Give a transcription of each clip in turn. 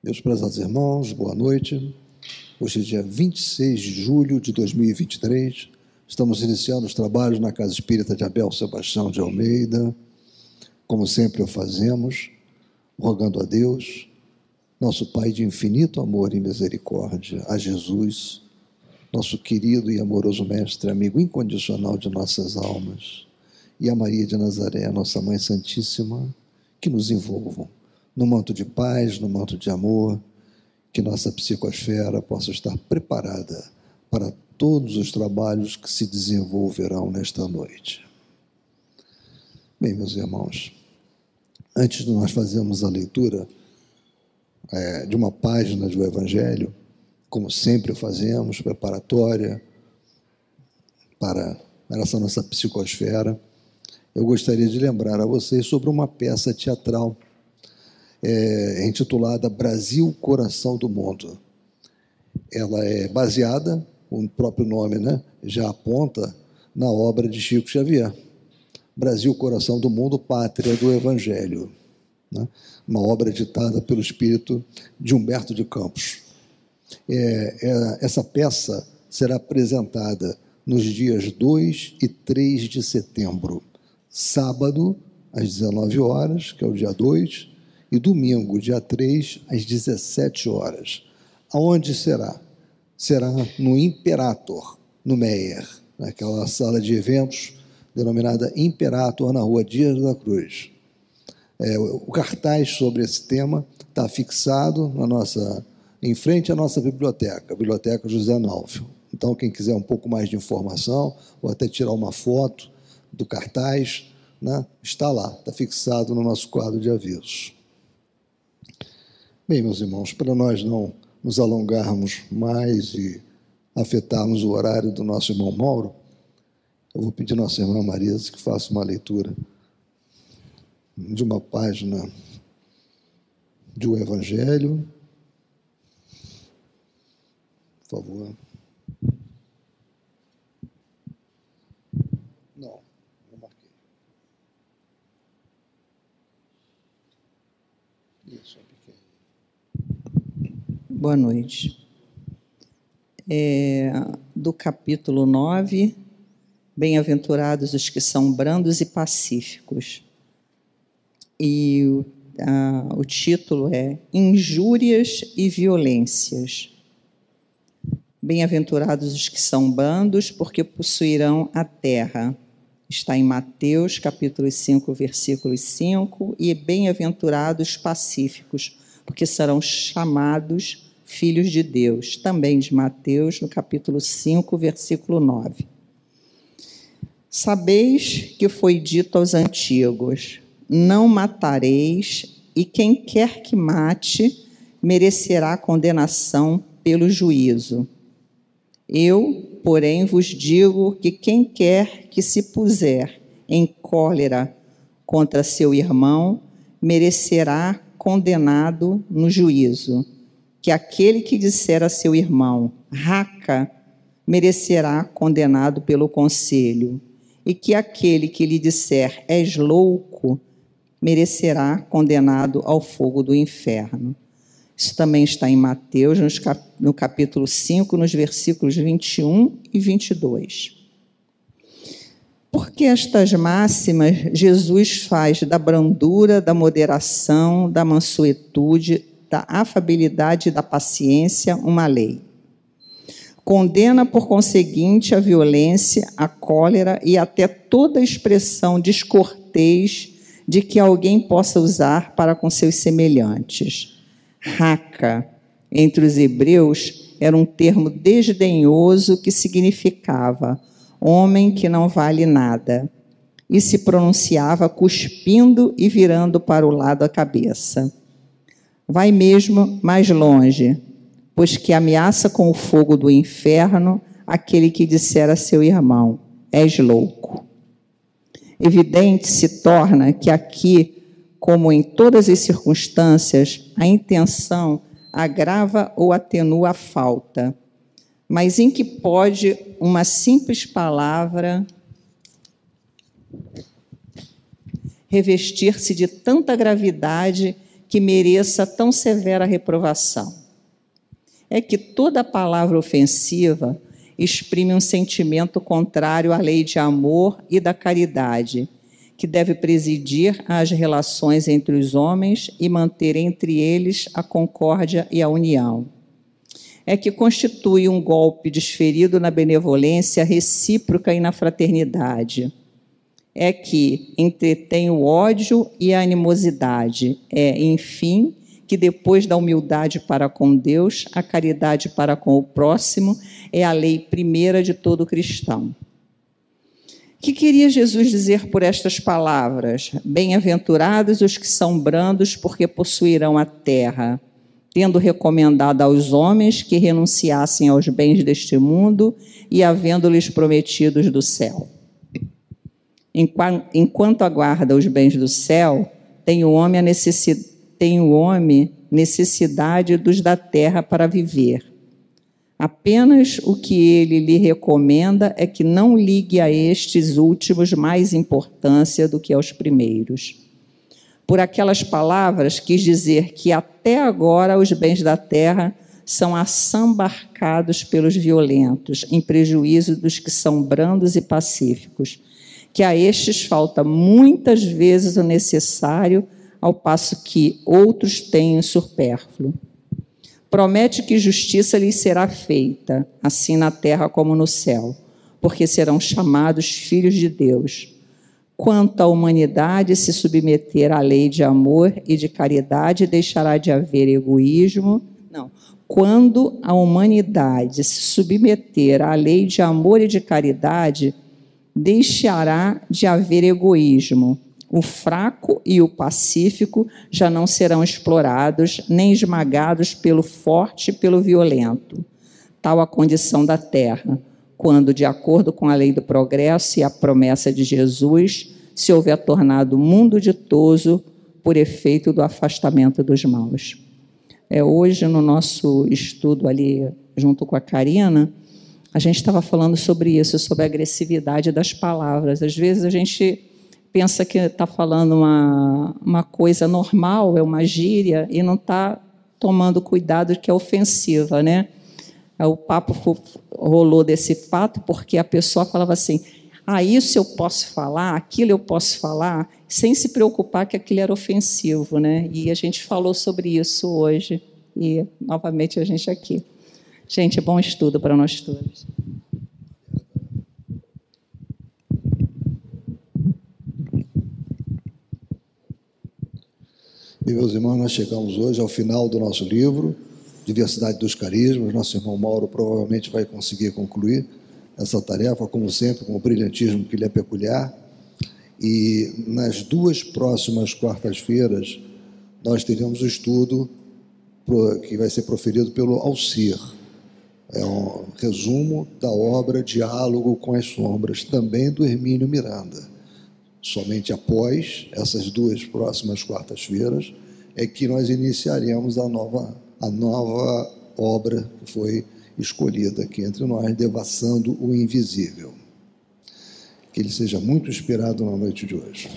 Meus prezados irmãos, boa noite. Hoje é dia 26 de julho de 2023. Estamos iniciando os trabalhos na Casa Espírita de Abel Sebastião de Almeida, como sempre o fazemos, rogando a Deus, nosso Pai de infinito amor e misericórdia, a Jesus, nosso querido e amoroso Mestre, amigo incondicional de nossas almas, e a Maria de Nazaré, nossa Mãe Santíssima, que nos envolvam no manto de paz, no manto de amor, que nossa psicosfera possa estar preparada para todos os trabalhos que se desenvolverão nesta noite. Bem, meus irmãos, antes de nós fazermos a leitura é, de uma página do Evangelho, como sempre fazemos, preparatória para essa nossa psicosfera, eu gostaria de lembrar a vocês sobre uma peça teatral é, intitulada Brasil, Coração do Mundo. Ela é baseada, o próprio nome né, já aponta, na obra de Chico Xavier. Brasil, Coração do Mundo, Pátria do Evangelho. Né? Uma obra ditada pelo espírito de Humberto de Campos. É, é, essa peça será apresentada nos dias 2 e 3 de setembro, sábado, às 19 horas, que é o dia 2, e domingo, dia 3, às 17 horas. Aonde será? Será no Imperator, no Meyer, naquela sala de eventos denominada Imperator, na rua Dias da Cruz. É, o cartaz sobre esse tema está fixado na nossa, em frente à nossa biblioteca, a Biblioteca José Nalfio. Então, quem quiser um pouco mais de informação, ou até tirar uma foto do cartaz, né, está lá, está fixado no nosso quadro de avisos. Bem, meus irmãos, para nós não nos alongarmos mais e afetarmos o horário do nosso irmão Mauro, eu vou pedir à nossa irmã Marisa que faça uma leitura de uma página um Evangelho. Por favor. Não, não marquei. Isso. Boa noite. É, do capítulo 9, Bem-aventurados os que são brandos e pacíficos. E o, o título é Injúrias e Violências. Bem-aventurados os que são brandos, porque possuirão a terra. Está em Mateus, capítulo 5, versículo 5. E bem-aventurados pacíficos, porque serão chamados filhos de Deus, também de Mateus, no capítulo 5, versículo 9. Sabeis que foi dito aos antigos: Não matareis, e quem quer que mate merecerá condenação pelo juízo. Eu, porém, vos digo que quem quer que se puser em cólera contra seu irmão merecerá condenado no juízo que aquele que disser a seu irmão, raca, merecerá condenado pelo conselho, e que aquele que lhe disser, és louco, merecerá condenado ao fogo do inferno. Isso também está em Mateus, no capítulo 5, nos versículos 21 e 22. Porque estas máximas Jesus faz da brandura, da moderação, da mansuetude, da afabilidade e da paciência uma lei. Condena, por conseguinte, a violência, a cólera e até toda expressão descortês de que alguém possa usar para com seus semelhantes. Raca, entre os hebreus, era um termo desdenhoso que significava homem que não vale nada, e se pronunciava cuspindo e virando para o lado a cabeça. Vai mesmo mais longe, pois que ameaça com o fogo do inferno aquele que disser a seu irmão: És louco. Evidente se torna que aqui, como em todas as circunstâncias, a intenção agrava ou atenua a falta. Mas em que pode uma simples palavra revestir-se de tanta gravidade que mereça tão severa reprovação. É que toda palavra ofensiva exprime um sentimento contrário à lei de amor e da caridade, que deve presidir às relações entre os homens e manter entre eles a concórdia e a união. É que constitui um golpe desferido na benevolência recíproca e na fraternidade é que entretém o ódio e a animosidade. É, enfim, que depois da humildade para com Deus, a caridade para com o próximo é a lei primeira de todo cristão. O que queria Jesus dizer por estas palavras? Bem-aventurados os que são brandos, porque possuirão a terra, tendo recomendado aos homens que renunciassem aos bens deste mundo e havendo-lhes prometidos do céu. Enquanto aguarda os bens do céu, tem o homem, necessidade, tem o homem necessidade dos da terra para viver. Apenas o que ele lhe recomenda é que não ligue a estes últimos mais importância do que aos primeiros. Por aquelas palavras, quis dizer que até agora os bens da terra são assambarcados pelos violentos, em prejuízo dos que são brandos e pacíficos que a estes falta muitas vezes o necessário, ao passo que outros têm o supérfluo. Promete que justiça lhes será feita, assim na terra como no céu, porque serão chamados filhos de Deus. Quanto à humanidade se submeter à lei de amor e de caridade, deixará de haver egoísmo. Não. Quando a humanidade se submeter à lei de amor e de caridade, deixará de haver egoísmo. O fraco e o pacífico já não serão explorados nem esmagados pelo forte e pelo violento. Tal a condição da terra, quando, de acordo com a lei do progresso e a promessa de Jesus, se houver tornado mundo ditoso por efeito do afastamento dos maus. É, hoje, no nosso estudo ali, junto com a Karina, a gente estava falando sobre isso, sobre a agressividade das palavras. Às vezes a gente pensa que está falando uma, uma coisa normal, é uma gíria, e não está tomando cuidado que é ofensiva, né? O papo rolou desse fato porque a pessoa falava assim: ah, isso eu posso falar, aquilo eu posso falar, sem se preocupar que aquilo era ofensivo, né? E a gente falou sobre isso hoje, e novamente a gente aqui. Gente, é bom estudo para nós todos. meus irmãos, nós chegamos hoje ao final do nosso livro, Diversidade dos Carismas. Nosso irmão Mauro provavelmente vai conseguir concluir essa tarefa, como sempre, com o brilhantismo que lhe é peculiar. E nas duas próximas quartas-feiras, nós teremos o estudo que vai ser proferido pelo Alcir é um resumo da obra Diálogo com as Sombras, também do Hermínio Miranda. Somente após essas duas próximas quartas-feiras é que nós iniciaremos a nova, a nova obra que foi escolhida aqui entre nós, Devassando o Invisível. Que ele seja muito inspirado na noite de hoje.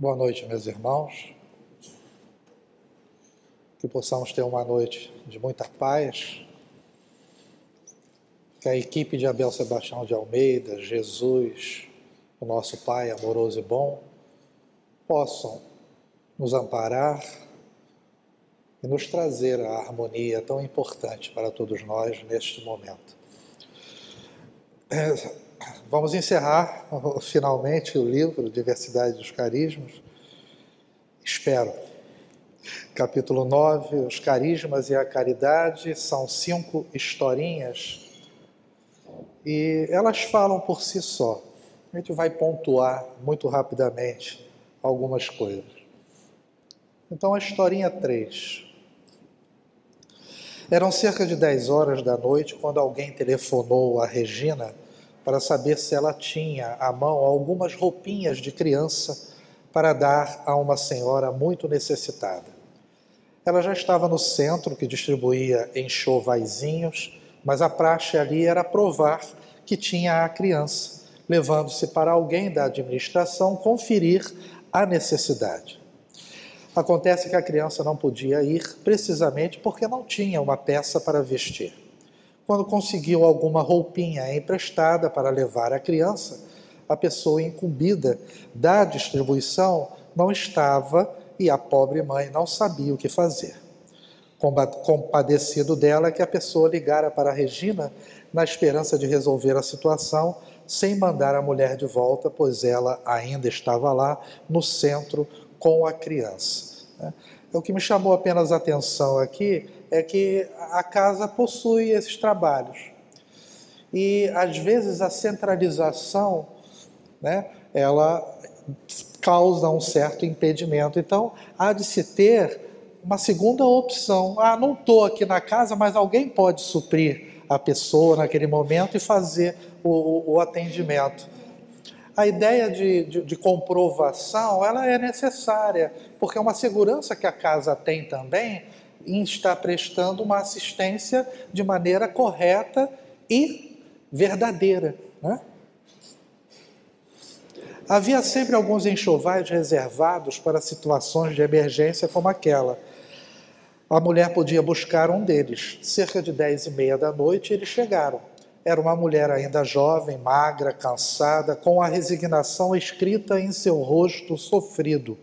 Boa noite, meus irmãos. Que possamos ter uma noite de muita paz. Que a equipe de Abel Sebastião de Almeida, Jesus, o nosso Pai amoroso e bom, possam nos amparar e nos trazer a harmonia tão importante para todos nós neste momento. Vamos encerrar finalmente o livro Diversidade dos Carismas. Espero. Capítulo 9, os carismas e a caridade são cinco historinhas e elas falam por si só. A gente vai pontuar muito rapidamente algumas coisas. Então, a historinha 3. Eram cerca de 10 horas da noite quando alguém telefonou a Regina para saber se ela tinha à mão algumas roupinhas de criança para dar a uma senhora muito necessitada. Ela já estava no centro, que distribuía enxovaizinhos mas a praxe ali era provar que tinha a criança, levando-se para alguém da administração conferir a necessidade. Acontece que a criança não podia ir precisamente porque não tinha uma peça para vestir. Quando conseguiu alguma roupinha emprestada para levar a criança, a pessoa incumbida da distribuição não estava e a pobre mãe não sabia o que fazer. Compadecido dela, que a pessoa ligara para a Regina na esperança de resolver a situação sem mandar a mulher de volta, pois ela ainda estava lá no centro com a criança. Né? O que me chamou apenas a atenção aqui é que a casa possui esses trabalhos. E às vezes a centralização, né, ela causa um certo impedimento. Então, há de se ter uma segunda opção. Ah, não estou aqui na casa, mas alguém pode suprir a pessoa naquele momento e fazer o, o atendimento a ideia de, de, de, comprovação ela é necessária, porque é uma segurança que a casa tem também em estar prestando uma assistência de maneira correta e verdadeira. Né? Havia sempre alguns enxovais reservados para situações de emergência como aquela. A mulher podia buscar um deles. Cerca de dez e meia da noite eles chegaram. Era uma mulher ainda jovem, magra, cansada, com a resignação escrita em seu rosto sofrido.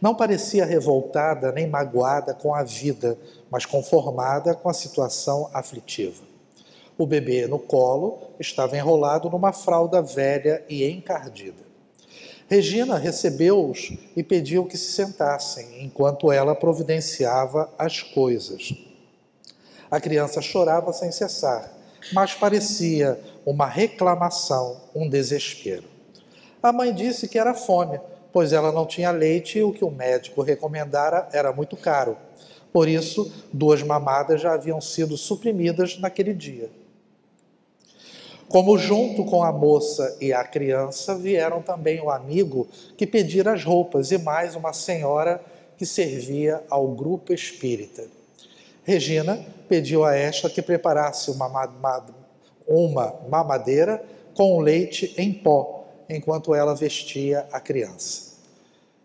Não parecia revoltada nem magoada com a vida, mas conformada com a situação aflitiva. O bebê no colo estava enrolado numa fralda velha e encardida. Regina recebeu-os e pediu que se sentassem, enquanto ela providenciava as coisas. A criança chorava sem cessar mas parecia uma reclamação, um desespero. A mãe disse que era fome, pois ela não tinha leite e o que o médico recomendara era muito caro. Por isso, duas mamadas já haviam sido suprimidas naquele dia. Como junto com a moça e a criança vieram também o amigo que pedira as roupas e mais uma senhora que servia ao grupo espírita. Regina pediu a esta que preparasse uma, uma mamadeira com leite em pó, enquanto ela vestia a criança.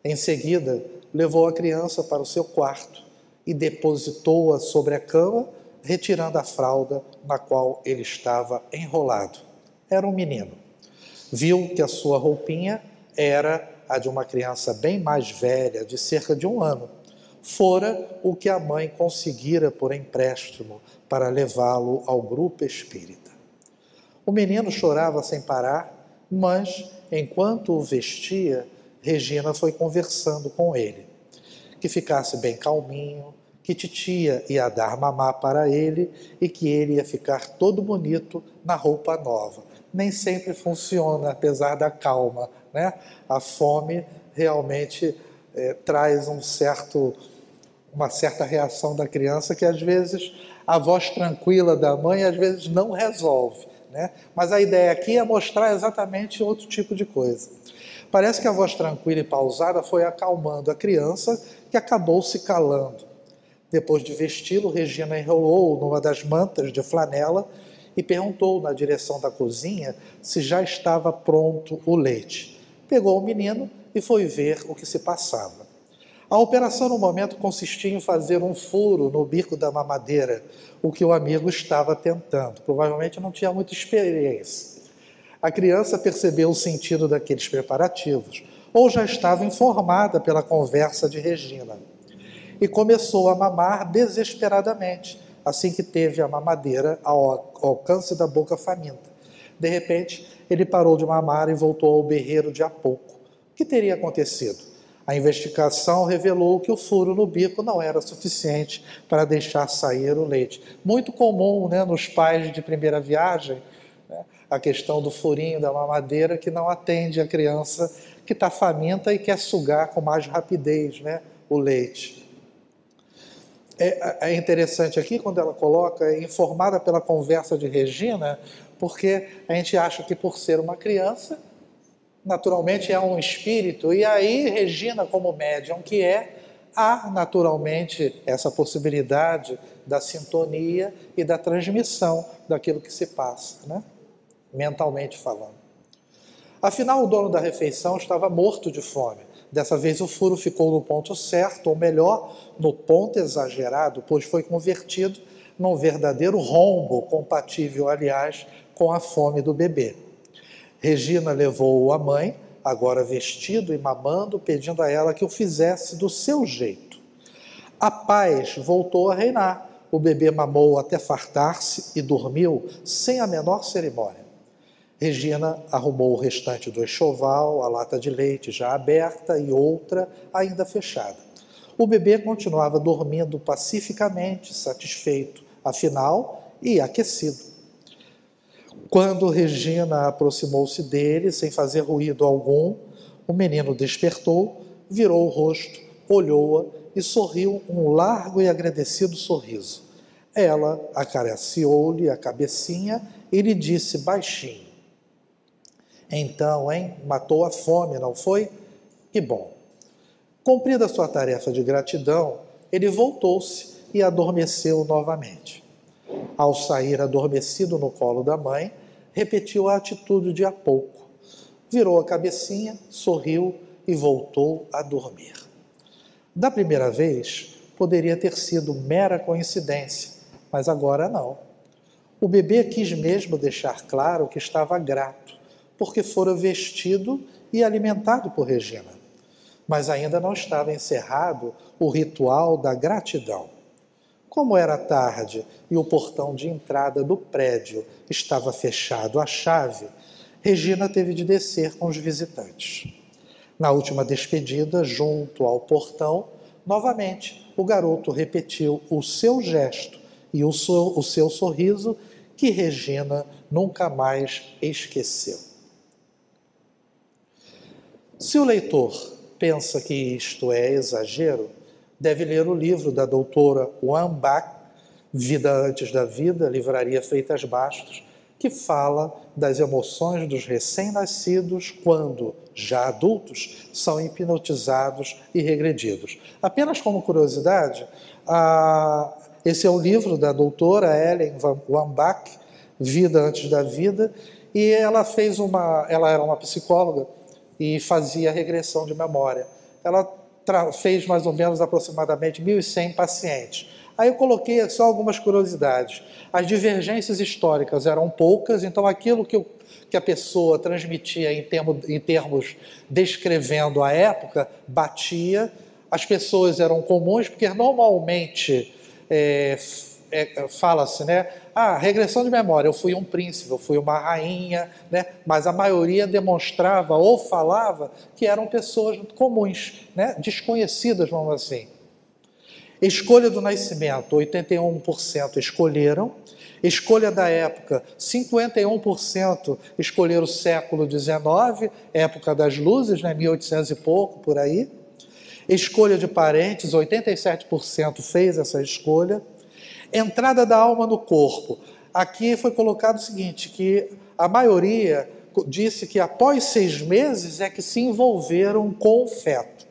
Em seguida, levou a criança para o seu quarto e depositou-a sobre a cama, retirando a fralda na qual ele estava enrolado. Era um menino. Viu que a sua roupinha era a de uma criança bem mais velha, de cerca de um ano fora o que a mãe conseguira por empréstimo para levá-lo ao grupo espírita. O menino chorava sem parar, mas, enquanto o vestia, Regina foi conversando com ele. Que ficasse bem calminho, que titia ia dar mamá para ele e que ele ia ficar todo bonito na roupa nova. Nem sempre funciona, apesar da calma, né? A fome realmente é, traz um certo uma certa reação da criança que às vezes a voz tranquila da mãe às vezes não resolve. Né? Mas a ideia aqui é mostrar exatamente outro tipo de coisa. Parece que a voz tranquila e pausada foi acalmando a criança, que acabou se calando. Depois de vesti-lo, Regina enrolou numa das mantas de flanela e perguntou na direção da cozinha se já estava pronto o leite. Pegou o menino e foi ver o que se passava. A operação no momento consistia em fazer um furo no bico da mamadeira, o que o amigo estava tentando. Provavelmente não tinha muita experiência. A criança percebeu o sentido daqueles preparativos, ou já estava informada pela conversa de Regina, e começou a mamar desesperadamente, assim que teve a mamadeira ao alcance da boca faminta. De repente, ele parou de mamar e voltou ao berreiro de há pouco. O que teria acontecido? A investigação revelou que o furo no bico não era suficiente para deixar sair o leite. Muito comum né, nos pais de primeira viagem, a questão do furinho da mamadeira que não atende a criança que está faminta e quer sugar com mais rapidez né, o leite. É, é interessante aqui quando ela coloca, é informada pela conversa de Regina, porque a gente acha que por ser uma criança naturalmente é um espírito, e aí Regina, como médium que é, há naturalmente essa possibilidade da sintonia e da transmissão daquilo que se passa, né? Mentalmente falando. Afinal, o dono da refeição estava morto de fome. Dessa vez o furo ficou no ponto certo, ou melhor, no ponto exagerado, pois foi convertido num verdadeiro rombo, compatível, aliás, com a fome do bebê. Regina levou-o à mãe, agora vestido e mamando, pedindo a ela que o fizesse do seu jeito. A paz voltou a reinar. O bebê mamou até fartar-se e dormiu sem a menor cerimônia. Regina arrumou o restante do enxoval, a lata de leite já aberta e outra ainda fechada. O bebê continuava dormindo pacificamente, satisfeito, afinal, e aquecido. Quando Regina aproximou-se dele, sem fazer ruído algum, o menino despertou, virou o rosto, olhou-a e sorriu um largo e agradecido sorriso. Ela acariciou-lhe a cabecinha e lhe disse baixinho: Então, hein, matou a fome, não foi? Que bom. Cumprida sua tarefa de gratidão, ele voltou-se e adormeceu novamente. Ao sair adormecido no colo da mãe, repetiu a atitude de há pouco. Virou a cabecinha, sorriu e voltou a dormir. Da primeira vez, poderia ter sido mera coincidência, mas agora não. O bebê quis mesmo deixar claro que estava grato, porque fora vestido e alimentado por Regina. Mas ainda não estava encerrado o ritual da gratidão. Como era tarde e o portão de entrada do prédio estava fechado à chave, Regina teve de descer com os visitantes. Na última despedida, junto ao portão, novamente o garoto repetiu o seu gesto e o seu, o seu sorriso que Regina nunca mais esqueceu. Se o leitor pensa que isto é exagero, deve ler o livro da doutora Wan Bach, Vida Antes da Vida, Livraria Feitas Bastos, que fala das emoções dos recém-nascidos quando, já adultos, são hipnotizados e regredidos. Apenas como curiosidade, esse é o livro da doutora Ellen Van Bach, Vida Antes da Vida, e ela fez uma, ela era uma psicóloga e fazia regressão de memória. Ela fez mais ou menos aproximadamente 1.100 pacientes. Aí eu coloquei só algumas curiosidades. As divergências históricas eram poucas, então aquilo que, que a pessoa transmitia em, termo, em termos descrevendo a época batia. As pessoas eram comuns, porque normalmente é, é, fala-se, né? Ah, regressão de memória, eu fui um príncipe, eu fui uma rainha, né? mas a maioria demonstrava ou falava que eram pessoas comuns, né? desconhecidas, vamos assim. Escolha do nascimento, 81% escolheram. Escolha da época, 51% escolheram o século XIX, época das luzes, né? 1800 e pouco, por aí. Escolha de parentes, 87% fez essa escolha. Entrada da alma no corpo. Aqui foi colocado o seguinte, que a maioria disse que após seis meses é que se envolveram com o feto.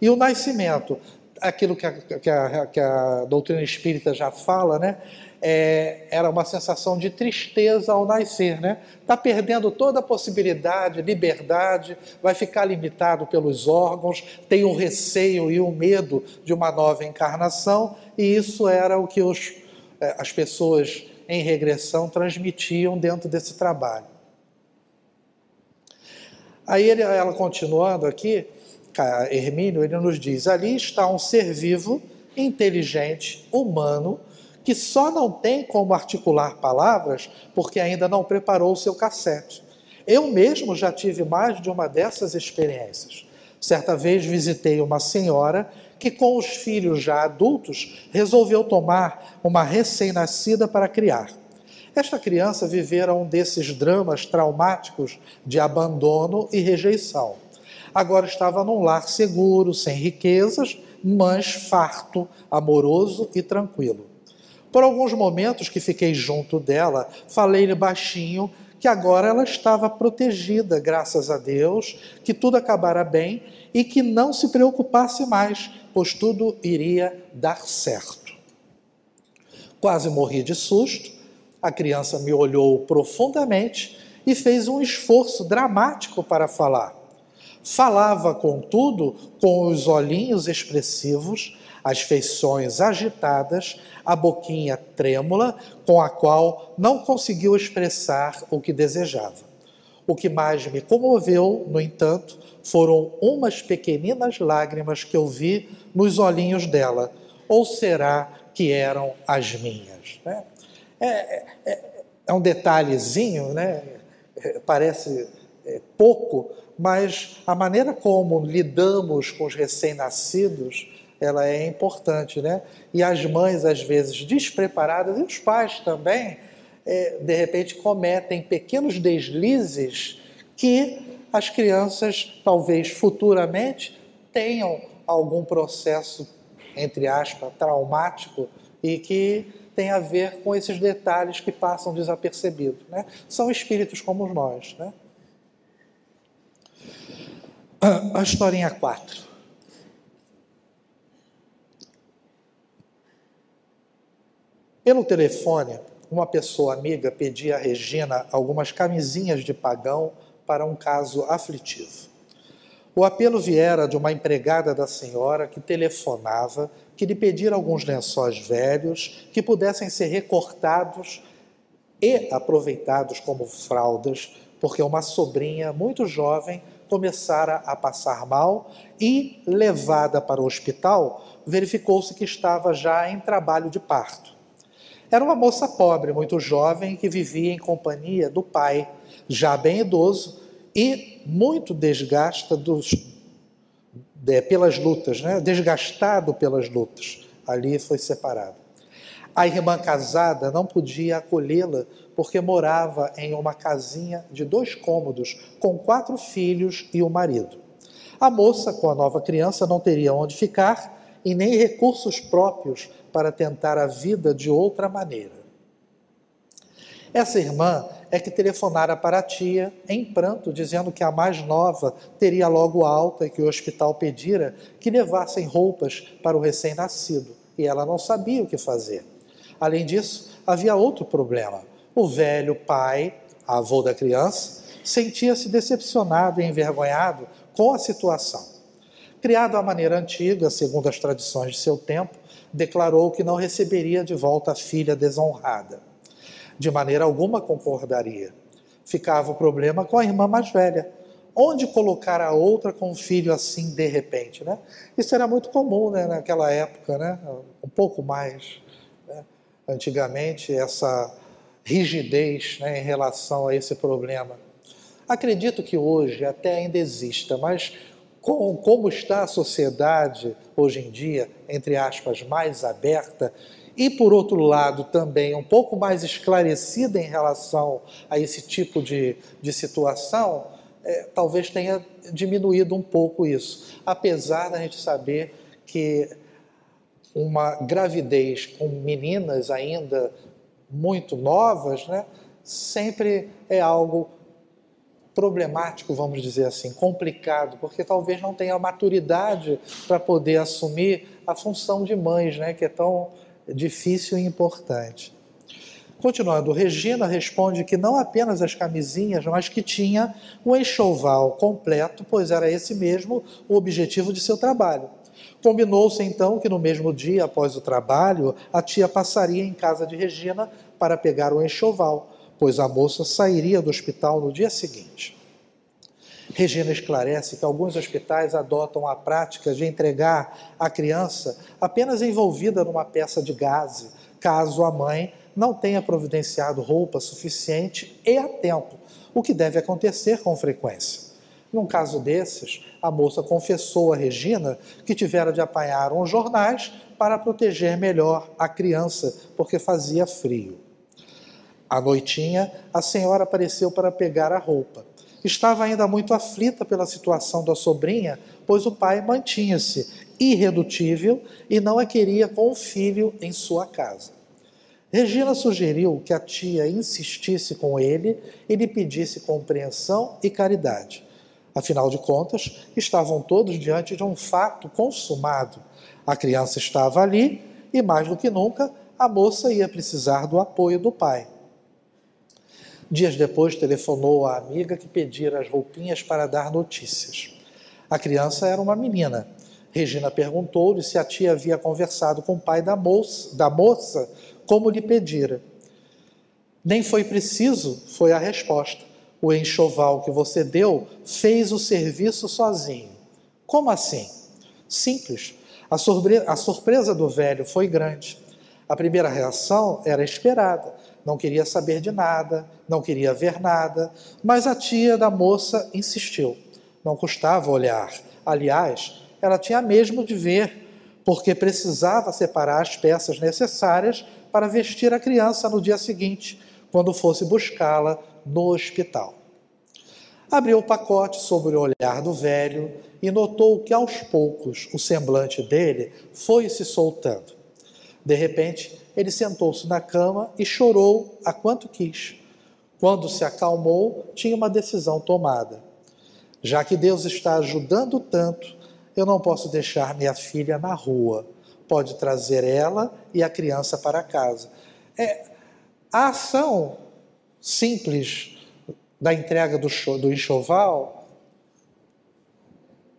E o nascimento, aquilo que a, que a, que a doutrina espírita já fala, né? É, era uma sensação de tristeza ao nascer, né? Está perdendo toda a possibilidade, liberdade, vai ficar limitado pelos órgãos, tem o receio e o medo de uma nova encarnação, e isso era o que os, é, as pessoas em regressão transmitiam dentro desse trabalho. Aí ele, ela continuando aqui, Hermínio, ele nos diz: ali está um ser vivo, inteligente, humano, que só não tem como articular palavras porque ainda não preparou o seu cassete. Eu mesmo já tive mais de uma dessas experiências. Certa vez visitei uma senhora que, com os filhos já adultos, resolveu tomar uma recém-nascida para criar. Esta criança vivera um desses dramas traumáticos de abandono e rejeição. Agora estava num lar seguro, sem riquezas, mas farto, amoroso e tranquilo. Por alguns momentos que fiquei junto dela, falei-lhe baixinho que agora ela estava protegida, graças a Deus, que tudo acabara bem e que não se preocupasse mais, pois tudo iria dar certo. Quase morri de susto. A criança me olhou profundamente e fez um esforço dramático para falar. Falava, contudo, com os olhinhos expressivos, as feições agitadas, a boquinha trêmula, com a qual não conseguiu expressar o que desejava. O que mais me comoveu, no entanto, foram umas pequeninas lágrimas que eu vi nos olhinhos dela. Ou será que eram as minhas? Né? É, é, é um detalhezinho, né? É, parece é, pouco, mas a maneira como lidamos com os recém-nascidos, ela é importante, né? E as mães, às vezes, despreparadas, e os pais também, é, de repente, cometem pequenos deslizes que as crianças, talvez futuramente, tenham algum processo, entre aspas, traumático e que tem a ver com esses detalhes que passam desapercebidos. Né? São espíritos como nós. Né? A historinha 4. Pelo telefone, uma pessoa amiga pedia a Regina algumas camisinhas de pagão para um caso aflitivo. O apelo viera de uma empregada da senhora que telefonava que lhe pedira alguns lençóis velhos que pudessem ser recortados e aproveitados como fraldas, porque uma sobrinha muito jovem começara a passar mal e, levada para o hospital, verificou-se que estava já em trabalho de parto. Era uma moça pobre, muito jovem, que vivia em companhia do pai, já bem idoso, e muito desgasta dos, de, pelas lutas, né? desgastado pelas lutas. Ali foi separado. A irmã casada não podia acolhê-la porque morava em uma casinha de dois cômodos com quatro filhos e o um marido. A moça, com a nova criança, não teria onde ficar e nem recursos próprios para tentar a vida de outra maneira. Essa irmã é que telefonara para a tia em pranto, dizendo que a mais nova teria logo alta e que o hospital pedira que levassem roupas para o recém-nascido, e ela não sabia o que fazer. Além disso, havia outro problema. O velho pai, avô da criança, sentia-se decepcionado e envergonhado com a situação. Criado à maneira antiga, segundo as tradições de seu tempo, declarou que não receberia de volta a filha desonrada de maneira alguma concordaria. Ficava o problema com a irmã mais velha. Onde colocar a outra com um filho assim de repente, né? Isso era muito comum, né, naquela época, né? Um pouco mais, né? antigamente essa rigidez, né, em relação a esse problema. Acredito que hoje até ainda exista, mas com, como está a sociedade hoje em dia, entre aspas, mais aberta, e, por outro lado, também um pouco mais esclarecida em relação a esse tipo de, de situação, é, talvez tenha diminuído um pouco isso. Apesar da gente saber que uma gravidez com meninas ainda muito novas, né, sempre é algo problemático, vamos dizer assim, complicado, porque talvez não tenha maturidade para poder assumir a função de mães, né, que é tão difícil e importante. Continuando, Regina responde que não apenas as camisinhas, mas que tinha um enxoval completo, pois era esse mesmo o objetivo de seu trabalho. Combinou-se então que no mesmo dia após o trabalho, a tia passaria em casa de Regina para pegar o enxoval, pois a moça sairia do hospital no dia seguinte. Regina esclarece que alguns hospitais adotam a prática de entregar a criança apenas envolvida numa peça de gaze, caso a mãe não tenha providenciado roupa suficiente e a tempo, o que deve acontecer com frequência. Num caso desses, a moça confessou a Regina que tivera de apanhar uns jornais para proteger melhor a criança, porque fazia frio. À noitinha, a senhora apareceu para pegar a roupa estava ainda muito aflita pela situação da sobrinha, pois o pai mantinha-se irredutível e não a queria com o filho em sua casa. Regina sugeriu que a tia insistisse com ele e lhe pedisse compreensão e caridade. Afinal de contas, estavam todos diante de um fato consumado. A criança estava ali e, mais do que nunca, a moça ia precisar do apoio do pai. Dias depois, telefonou à amiga que pedira as roupinhas para dar notícias. A criança era uma menina. Regina perguntou-lhe se a tia havia conversado com o pai da moça, da moça como lhe pedira. Nem foi preciso, foi a resposta. O enxoval que você deu fez o serviço sozinho. Como assim? Simples. A, surpre a surpresa do velho foi grande. A primeira reação era esperada. Não queria saber de nada, não queria ver nada, mas a tia da moça insistiu. Não custava olhar. Aliás, ela tinha mesmo de ver, porque precisava separar as peças necessárias para vestir a criança no dia seguinte, quando fosse buscá-la no hospital. Abriu o pacote sob o olhar do velho e notou que aos poucos o semblante dele foi se soltando. De repente, ele sentou-se na cama e chorou a quanto quis. Quando se acalmou, tinha uma decisão tomada. Já que Deus está ajudando tanto, eu não posso deixar minha filha na rua pode trazer ela e a criança para casa. É, a ação simples da entrega do, do enxoval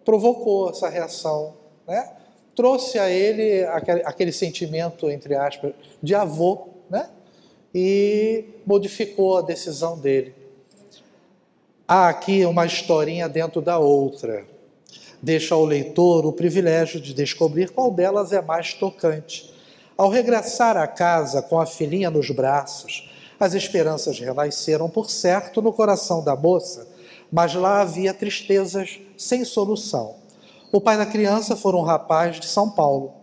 provocou essa reação, né? Trouxe a ele aquele, aquele sentimento, entre aspas, de avô, né? e modificou a decisão dele. Há aqui uma historinha dentro da outra deixa ao leitor o privilégio de descobrir qual delas é mais tocante. Ao regressar à casa com a filhinha nos braços, as esperanças renasceram, por certo, no coração da moça, mas lá havia tristezas sem solução. O pai da criança fora um rapaz de São Paulo.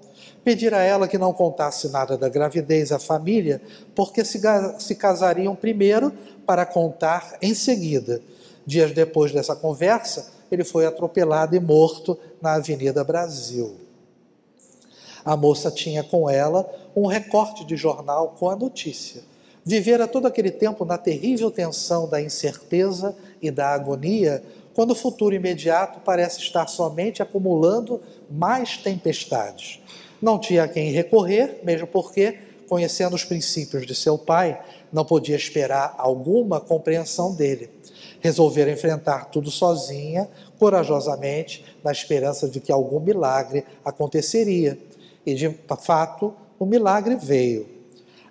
Pedira a ela que não contasse nada da gravidez à família, porque se, se casariam primeiro para contar em seguida. Dias depois dessa conversa, ele foi atropelado e morto na Avenida Brasil. A moça tinha com ela um recorte de jornal com a notícia. Vivera todo aquele tempo na terrível tensão da incerteza e da agonia, quando o futuro imediato parece estar somente acumulando mais tempestades. Não tinha a quem recorrer, mesmo porque, conhecendo os princípios de seu pai, não podia esperar alguma compreensão dele resolveram enfrentar tudo sozinha, corajosamente, na esperança de que algum milagre aconteceria. E de fato, o milagre veio.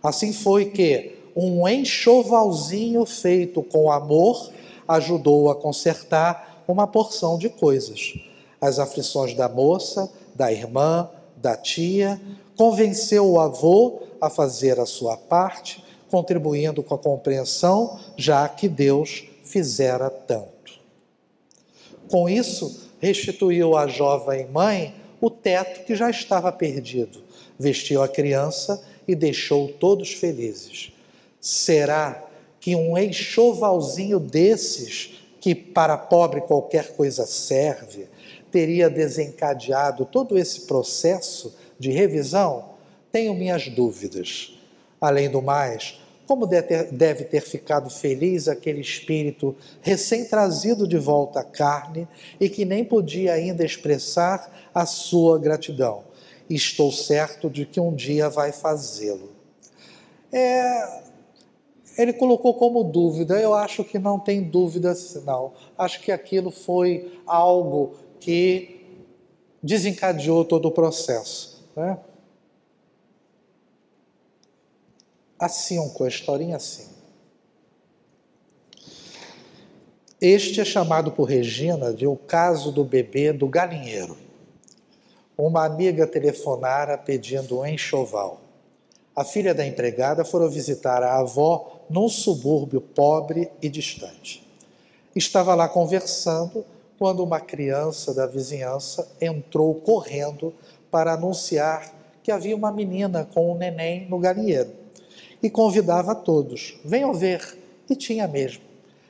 Assim foi que um enxovalzinho feito com amor ajudou a consertar uma porção de coisas. As aflições da moça, da irmã, da tia, convenceu o avô a fazer a sua parte, contribuindo com a compreensão, já que Deus fizera tanto. Com isso, restituiu à jovem mãe o teto que já estava perdido, vestiu a criança e deixou todos felizes. Será que um enxovalzinho desses, que para pobre qualquer coisa serve, teria desencadeado todo esse processo de revisão? Tenho minhas dúvidas. Além do mais, como deve ter ficado feliz aquele espírito recém-trazido de volta à carne e que nem podia ainda expressar a sua gratidão. Estou certo de que um dia vai fazê-lo. É, ele colocou como dúvida, eu acho que não tem dúvida, não. Acho que aquilo foi algo que desencadeou todo o processo. Né? assim, com a historinha assim. Este é chamado por Regina de o caso do bebê do galinheiro. Uma amiga telefonara pedindo um enxoval. A filha da empregada foi visitar a avó num subúrbio pobre e distante. Estava lá conversando quando uma criança da vizinhança entrou correndo para anunciar que havia uma menina com um neném no galinheiro e convidava a todos: venham ver. E tinha mesmo.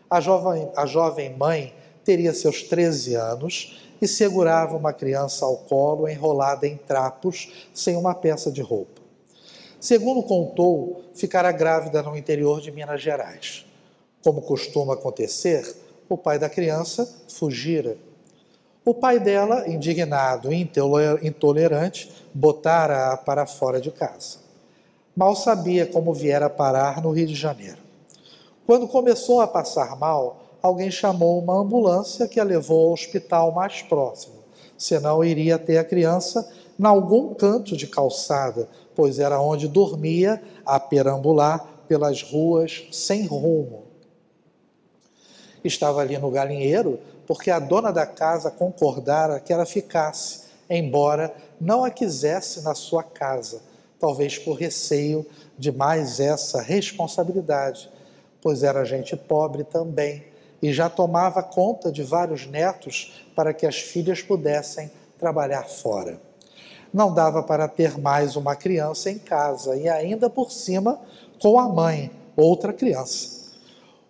A jovem, a jovem mãe teria seus 13 anos e segurava uma criança ao colo enrolada em trapos, sem uma peça de roupa. Segundo contou, ficara grávida no interior de Minas Gerais. Como costuma acontecer, o pai da criança fugira. O pai dela, indignado e intolerante, botara-a para fora de casa. Mal sabia como viera parar no Rio de Janeiro. Quando começou a passar mal, alguém chamou uma ambulância que a levou ao hospital mais próximo, senão iria ter a criança em algum canto de calçada, pois era onde dormia a perambular pelas ruas sem rumo. Estava ali no galinheiro porque a dona da casa concordara que ela ficasse, embora não a quisesse na sua casa, talvez por receio de mais essa responsabilidade, pois era gente pobre também e já tomava conta de vários netos para que as filhas pudessem trabalhar fora. Não dava para ter mais uma criança em casa e ainda por cima com a mãe, outra criança.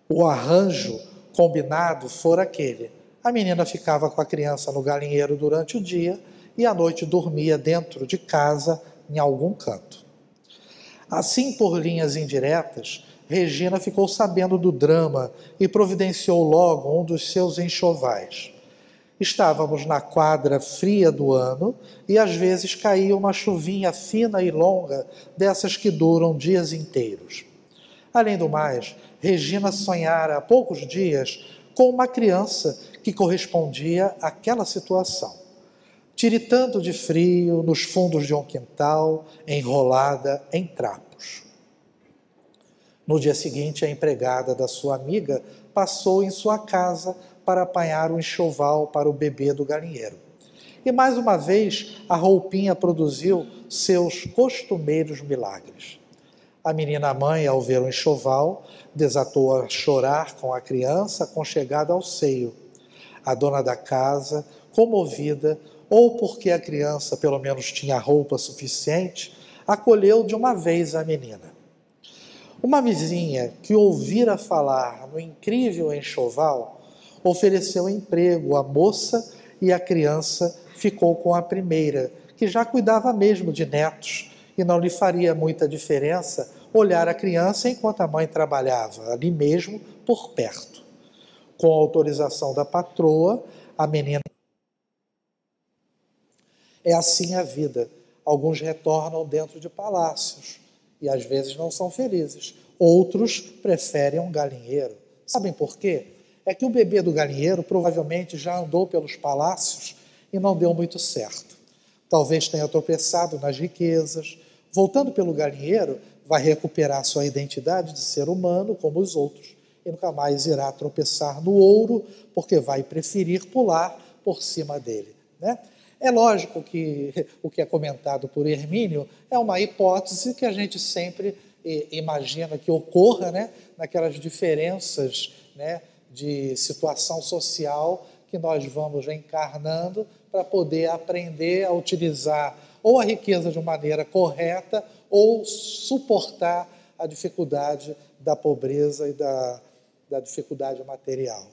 O arranjo combinado fora aquele. A menina ficava com a criança no galinheiro durante o dia e à noite dormia dentro de casa em algum canto. Assim, por linhas indiretas, Regina ficou sabendo do drama e providenciou logo um dos seus enxovais. Estávamos na quadra fria do ano e às vezes caía uma chuvinha fina e longa, dessas que duram dias inteiros. Além do mais, Regina sonhara há poucos dias com uma criança que correspondia àquela situação tiritando de frio nos fundos de um quintal, enrolada em trapos. No dia seguinte, a empregada da sua amiga passou em sua casa para apanhar o enxoval para o bebê do galinheiro. E mais uma vez, a roupinha produziu seus costumeiros milagres. A menina mãe, ao ver o enxoval, desatou a chorar com a criança conchegada ao seio. A dona da casa, comovida, ou porque a criança pelo menos tinha roupa suficiente, acolheu de uma vez a menina. Uma vizinha que ouvira falar no incrível enxoval ofereceu emprego à moça e a criança ficou com a primeira, que já cuidava mesmo de netos e não lhe faria muita diferença olhar a criança enquanto a mãe trabalhava ali mesmo por perto. Com autorização da patroa, a menina é assim a vida. Alguns retornam dentro de palácios e às vezes não são felizes. Outros preferem um galinheiro. Sabem por quê? É que o bebê do galinheiro provavelmente já andou pelos palácios e não deu muito certo. Talvez tenha tropeçado nas riquezas. Voltando pelo galinheiro, vai recuperar sua identidade de ser humano como os outros e nunca mais irá tropeçar no ouro, porque vai preferir pular por cima dele. Né? É lógico que o que é comentado por Hermínio é uma hipótese que a gente sempre imagina que ocorra né, naquelas diferenças né, de situação social que nós vamos encarnando para poder aprender a utilizar ou a riqueza de maneira correta ou suportar a dificuldade da pobreza e da, da dificuldade material.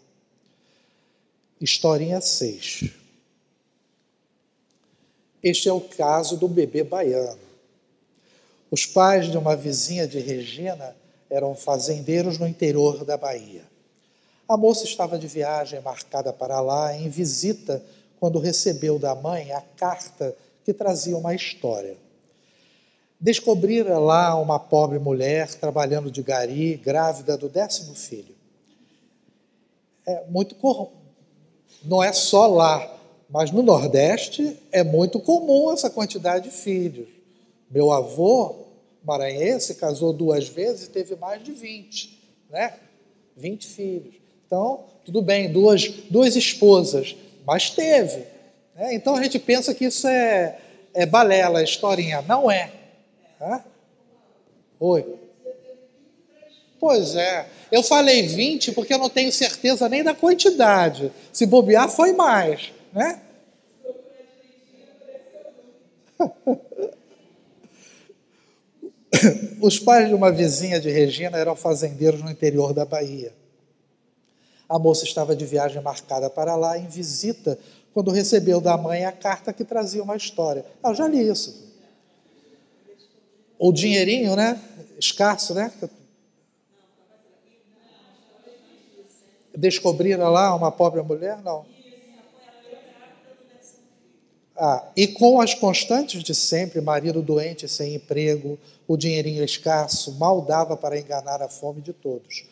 Historinha 6. Este é o caso do bebê baiano. Os pais de uma vizinha de Regina eram fazendeiros no interior da Bahia. A moça estava de viagem marcada para lá em visita quando recebeu da mãe a carta que trazia uma história. Descobrira lá uma pobre mulher trabalhando de gari, grávida do décimo filho. É muito não é só lá mas no Nordeste é muito comum essa quantidade de filhos. Meu avô, maranhense, casou duas vezes e teve mais de 20, né? 20 filhos. Então, tudo bem, duas, duas esposas, mas teve. Né? Então a gente pensa que isso é, é balela, é historinha. Não é. Né? Oi. Pois é. Eu falei 20 porque eu não tenho certeza nem da quantidade. Se bobear, foi mais né? Os pais de uma vizinha de Regina eram fazendeiros no interior da Bahia. A moça estava de viagem marcada para lá em visita quando recebeu da mãe a carta que trazia uma história. Ah, eu já li isso. o dinheirinho, né? Escasso, né? Descobriram lá uma pobre mulher? Não. Ah, e com as constantes de sempre, marido doente sem emprego, o dinheirinho escasso, mal dava para enganar a fome de todos.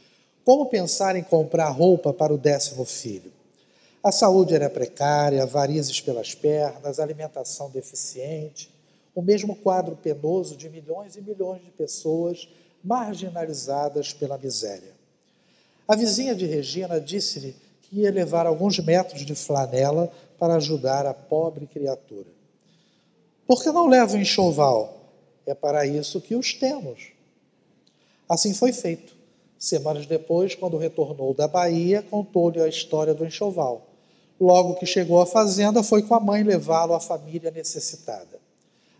Como pensar em comprar roupa para o décimo filho? A saúde era precária, varizes pelas pernas, alimentação deficiente, o mesmo quadro penoso de milhões e milhões de pessoas marginalizadas pela miséria. A vizinha de Regina disse-lhe que ia levar alguns metros de flanela para ajudar a pobre criatura. Por que não leva o enxoval? É para isso que os temos. Assim foi feito. Semanas depois, quando retornou da Bahia, contou-lhe a história do enxoval. Logo que chegou à fazenda, foi com a mãe levá-lo à família necessitada.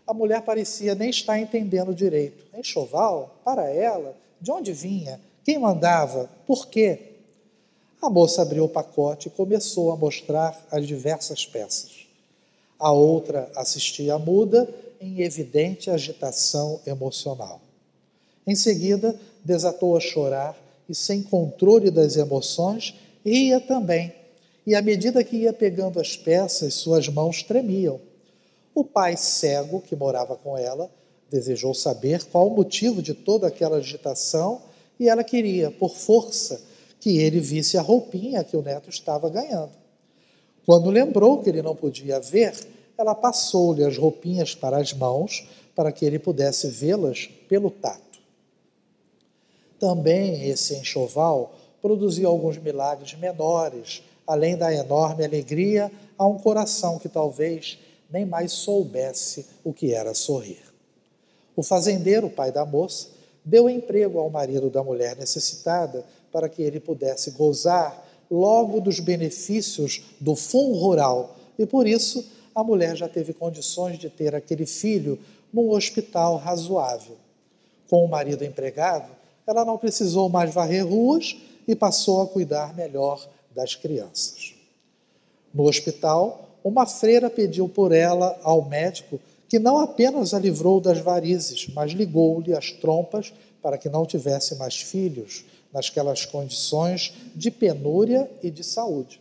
A mulher parecia nem estar entendendo direito. Enxoval? Para ela? De onde vinha? Quem mandava? Por quê? A moça abriu o pacote e começou a mostrar as diversas peças. A outra assistia muda, em evidente agitação emocional. Em seguida, desatou a chorar e, sem controle das emoções, ria também. E à medida que ia pegando as peças, suas mãos tremiam. O pai cego, que morava com ela, desejou saber qual o motivo de toda aquela agitação e ela queria, por força, que ele visse a roupinha que o neto estava ganhando. Quando lembrou que ele não podia ver, ela passou-lhe as roupinhas para as mãos para que ele pudesse vê-las pelo tato. Também esse enxoval produziu alguns milagres menores, além da enorme alegria a um coração que talvez nem mais soubesse o que era sorrir. O fazendeiro, pai da moça, deu emprego ao marido da mulher necessitada para que ele pudesse gozar logo dos benefícios do fundo rural e por isso a mulher já teve condições de ter aquele filho num hospital razoável. Com o marido empregado, ela não precisou mais varrer ruas e passou a cuidar melhor das crianças. No hospital, uma freira pediu por ela ao médico que não apenas a livrou das varizes, mas ligou-lhe as trompas para que não tivesse mais filhos nasquelas condições de penúria e de saúde.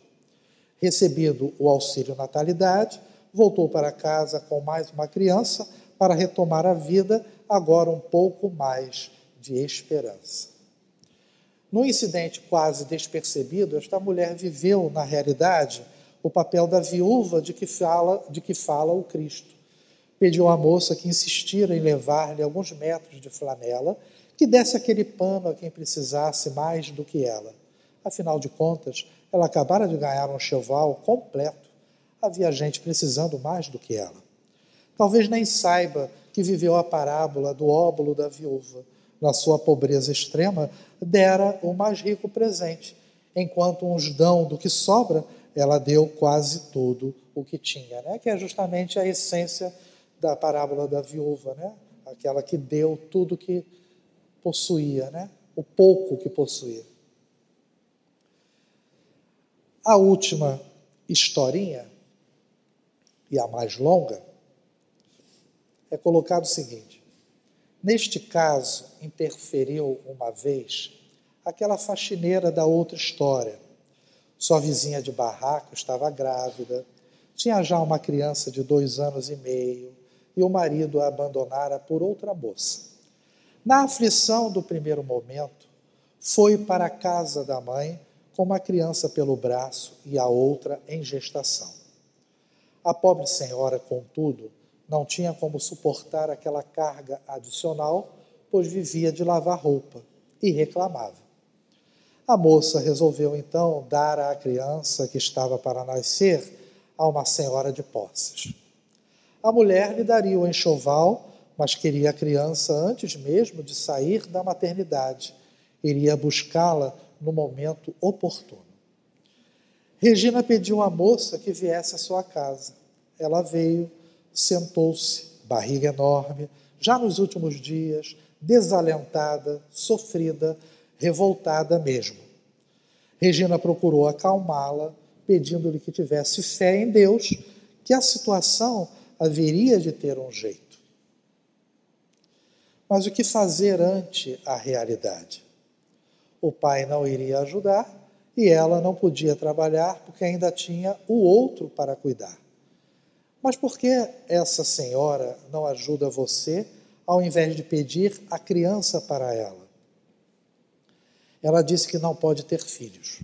Recebido o auxílio natalidade, voltou para casa com mais uma criança para retomar a vida, agora um pouco mais de esperança. Num incidente quase despercebido, esta mulher viveu, na realidade, o papel da viúva de que fala, de que fala o Cristo. Pediu à moça que insistira em levar-lhe alguns metros de flanela, que desse aquele pano a quem precisasse mais do que ela. Afinal de contas, ela acabara de ganhar um cheval completo. Havia gente precisando mais do que ela. Talvez nem saiba que viveu a parábola do óbolo da viúva na sua pobreza extrema, dera o mais rico presente, enquanto uns dão do que sobra, ela deu quase tudo o que tinha, né? que é justamente a essência da parábola da viúva, né? aquela que deu tudo que possuía, né? o pouco que possuía. A última historinha, e a mais longa, é colocado o seguinte: Neste caso, interferiu uma vez aquela faxineira da outra história. Sua vizinha de barraco estava grávida, tinha já uma criança de dois anos e meio e o marido a abandonara por outra moça. Na aflição do primeiro momento, foi para a casa da mãe com uma criança pelo braço e a outra em gestação. A pobre senhora, contudo, não tinha como suportar aquela carga adicional, pois vivia de lavar roupa e reclamava. A moça resolveu então dar à criança que estava para nascer a uma senhora de posses. A mulher lhe daria o enxoval, mas queria a criança antes mesmo de sair da maternidade. Iria buscá-la no momento oportuno. Regina pediu à moça que viesse à sua casa. Ela veio, sentou-se, barriga enorme, já nos últimos dias, desalentada, sofrida, revoltada mesmo. Regina procurou acalmá-la, pedindo-lhe que tivesse fé em Deus, que a situação haveria de ter um jeito. Mas o que fazer ante a realidade? O pai não iria ajudar e ela não podia trabalhar porque ainda tinha o outro para cuidar. Mas por que essa senhora não ajuda você ao invés de pedir a criança para ela? Ela disse que não pode ter filhos.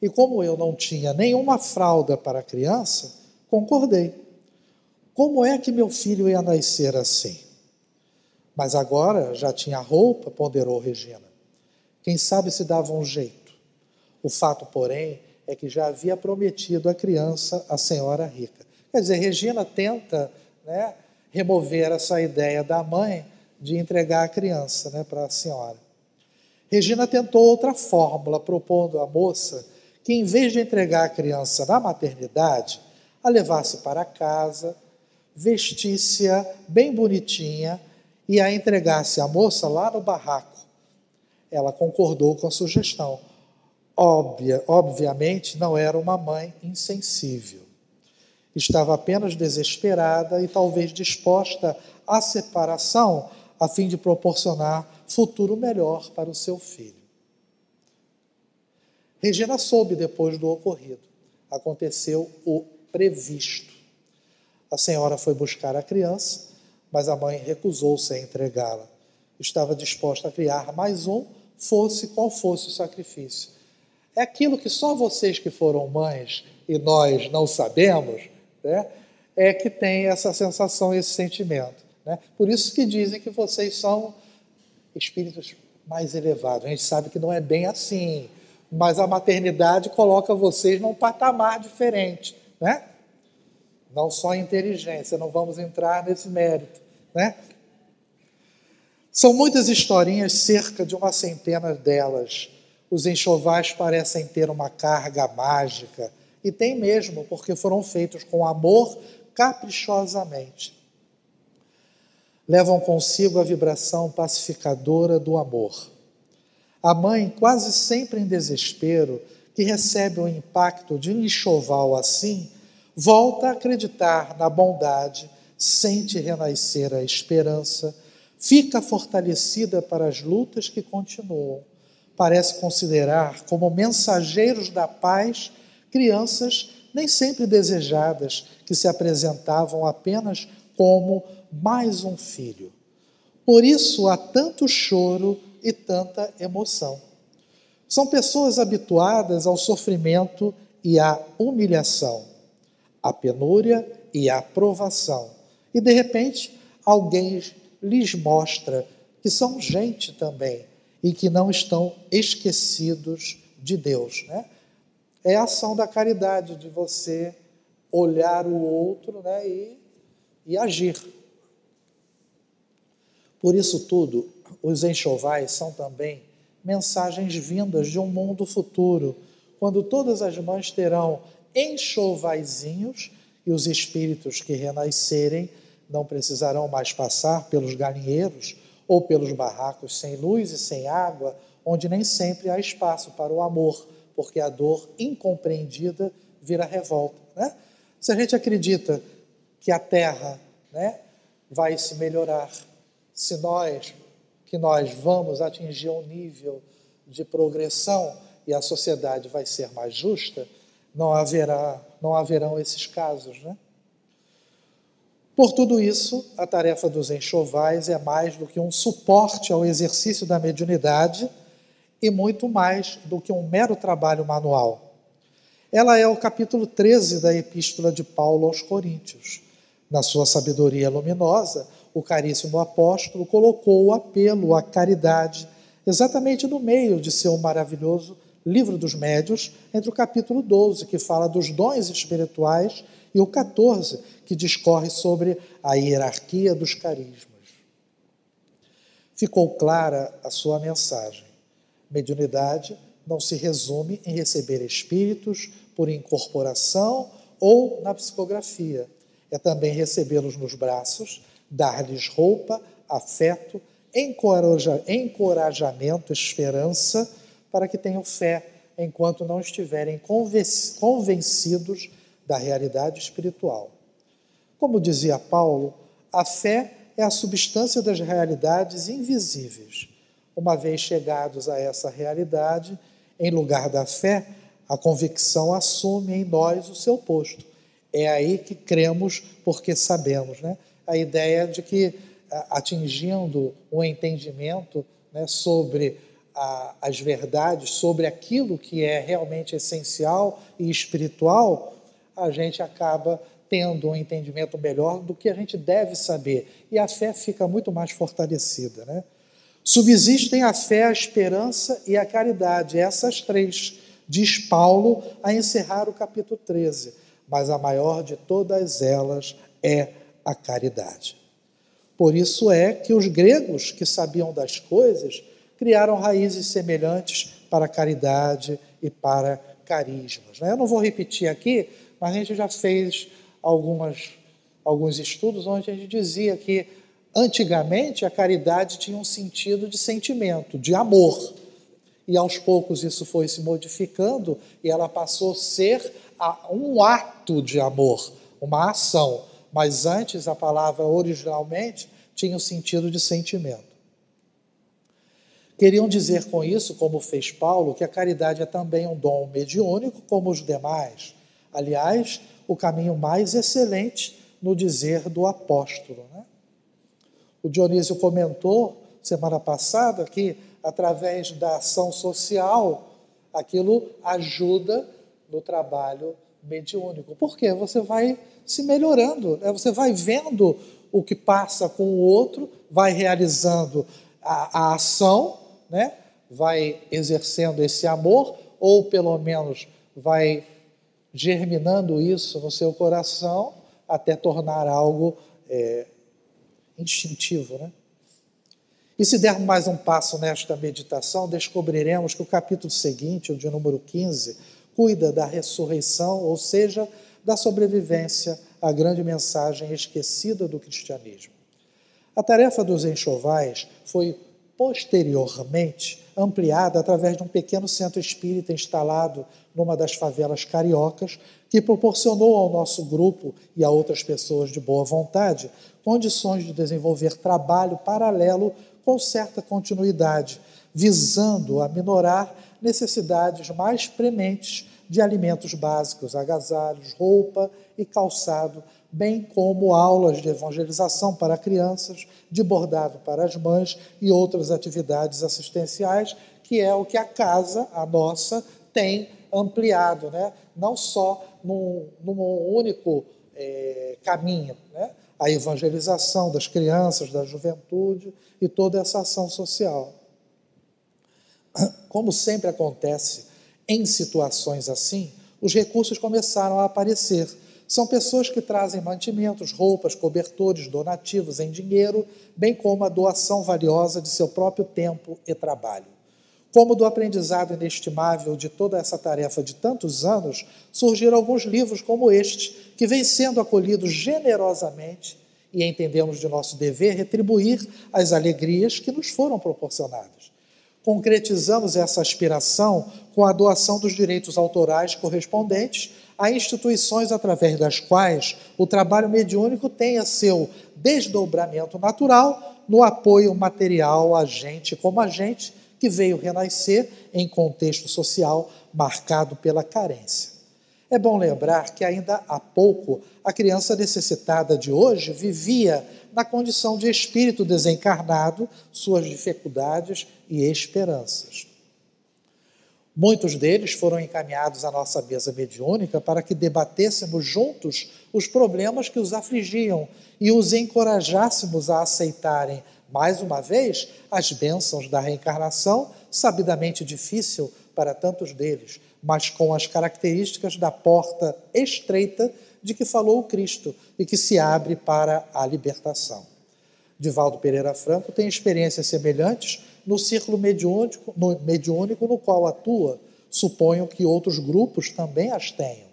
E como eu não tinha nenhuma fralda para a criança, concordei. Como é que meu filho ia nascer assim? Mas agora já tinha roupa, ponderou Regina. Quem sabe se dava um jeito. O fato, porém, é que já havia prometido a criança à senhora rica. Quer dizer, Regina tenta né, remover essa ideia da mãe de entregar a criança né, para a senhora. Regina tentou outra fórmula, propondo à moça que, em vez de entregar a criança na maternidade, a levasse para casa, vestisse-a bem bonitinha e a entregasse à moça lá no barraco. Ela concordou com a sugestão. Obviamente, não era uma mãe insensível. Estava apenas desesperada e talvez disposta à separação a fim de proporcionar futuro melhor para o seu filho. Regina soube depois do ocorrido. Aconteceu o previsto. A senhora foi buscar a criança, mas a mãe recusou-se a entregá-la. Estava disposta a criar mais um, fosse qual fosse o sacrifício. É aquilo que só vocês que foram mães e nós não sabemos, né, é que tem essa sensação, esse sentimento. Né? Por isso que dizem que vocês são espíritos mais elevados. A gente sabe que não é bem assim, mas a maternidade coloca vocês num patamar diferente, né? Não só inteligência, não vamos entrar nesse mérito, né? São muitas historinhas, cerca de uma centena delas. Os enxovais parecem ter uma carga mágica, e tem mesmo, porque foram feitos com amor caprichosamente levam consigo a vibração pacificadora do amor. A mãe, quase sempre em desespero, que recebe o impacto de um enxoval assim, volta a acreditar na bondade, sente renascer a esperança, fica fortalecida para as lutas que continuam. Parece considerar como mensageiros da paz crianças nem sempre desejadas, que se apresentavam apenas como mais um filho. Por isso há tanto choro e tanta emoção. São pessoas habituadas ao sofrimento e à humilhação, à penúria e à provação. E de repente, alguém lhes mostra que são gente também e que não estão esquecidos de Deus. Né? É a ação da caridade, de você olhar o outro né, e, e agir. Por isso tudo, os enxovais são também mensagens vindas de um mundo futuro, quando todas as mães terão enxovaizinhos e os espíritos que renascerem não precisarão mais passar pelos galinheiros ou pelos barracos sem luz e sem água, onde nem sempre há espaço para o amor, porque a dor incompreendida vira revolta. Né? Se a gente acredita que a terra né, vai se melhorar, se nós que nós vamos atingir um nível de progressão e a sociedade vai ser mais justa, não haverá, não haverão esses casos, né? Por tudo isso, a tarefa dos enxovais é mais do que um suporte ao exercício da mediunidade e muito mais do que um mero trabalho manual. Ela é o capítulo 13 da Epístola de Paulo aos Coríntios. Na sua sabedoria luminosa, o caríssimo apóstolo colocou o apelo à caridade exatamente no meio de seu maravilhoso Livro dos Médios, entre o capítulo 12, que fala dos dons espirituais, e o 14, que discorre sobre a hierarquia dos carismas. Ficou clara a sua mensagem. Mediunidade não se resume em receber espíritos por incorporação ou na psicografia. É também recebê-los nos braços dar-lhes roupa, afeto, encoraja, encorajamento, esperança, para que tenham fé enquanto não estiverem convencidos da realidade espiritual. Como dizia Paulo, a fé é a substância das realidades invisíveis. Uma vez chegados a essa realidade, em lugar da fé, a convicção assume em nós o seu posto. É aí que cremos porque sabemos, né? A ideia de que atingindo um entendimento né, sobre a, as verdades, sobre aquilo que é realmente essencial e espiritual, a gente acaba tendo um entendimento melhor do que a gente deve saber. E a fé fica muito mais fortalecida. Né? Subsistem a fé, a esperança e a caridade. Essas três, diz Paulo a encerrar o capítulo 13. Mas a maior de todas elas é a caridade. Por isso é que os gregos que sabiam das coisas criaram raízes semelhantes para caridade e para carismas. Né? Eu não vou repetir aqui, mas a gente já fez algumas, alguns estudos onde a gente dizia que antigamente a caridade tinha um sentido de sentimento, de amor. E aos poucos isso foi se modificando e ela passou a ser um ato de amor, uma ação. Mas antes a palavra originalmente tinha o sentido de sentimento. Queriam dizer com isso, como fez Paulo, que a caridade é também um dom mediúnico como os demais. Aliás, o caminho mais excelente no dizer do apóstolo. Né? O Dionísio comentou semana passada que, através da ação social, aquilo ajuda no trabalho mediúnico. Por quê? Você vai se melhorando, né? você vai vendo o que passa com o outro, vai realizando a, a ação né, vai exercendo esse amor, ou pelo menos vai germinando isso no seu coração até tornar algo é, instintivo. Né? E se dermos mais um passo nesta meditação, descobriremos que o capítulo seguinte, o de número 15, cuida da ressurreição, ou seja, da sobrevivência à grande mensagem esquecida do cristianismo. A tarefa dos enxovais foi posteriormente ampliada através de um pequeno centro espírita instalado numa das favelas cariocas, que proporcionou ao nosso grupo e a outras pessoas de boa vontade condições de desenvolver trabalho paralelo com certa continuidade, visando aminorar necessidades mais prementes de alimentos básicos, agasalhos, roupa e calçado bem como aulas de evangelização para crianças, de bordado para as mães e outras atividades assistenciais, que é o que a casa, a nossa, tem ampliado, né? não só num, num único é, caminho, né? A evangelização das crianças, da juventude e toda essa ação social. Como sempre acontece em situações assim, os recursos começaram a aparecer são pessoas que trazem mantimentos, roupas, cobertores, donativos em dinheiro, bem como a doação valiosa de seu próprio tempo e trabalho. Como do aprendizado inestimável de toda essa tarefa de tantos anos, surgiram alguns livros como este, que vêm sendo acolhidos generosamente e entendemos de nosso dever retribuir as alegrias que nos foram proporcionadas. Concretizamos essa aspiração com a doação dos direitos autorais correspondentes a instituições através das quais o trabalho mediúnico tenha seu desdobramento natural no apoio material a gente como a gente que veio renascer em contexto social marcado pela carência. É bom lembrar que ainda há pouco a criança necessitada de hoje vivia na condição de espírito desencarnado suas dificuldades e esperanças. Muitos deles foram encaminhados à nossa mesa mediúnica para que debatêssemos juntos os problemas que os afligiam e os encorajássemos a aceitarem, mais uma vez, as bênçãos da reencarnação, sabidamente difícil para tantos deles, mas com as características da porta estreita de que falou o Cristo e que se abre para a libertação. Divaldo Pereira Franco tem experiências semelhantes no círculo mediúnico no, mediúnico no qual atua, suponho que outros grupos também as tenham.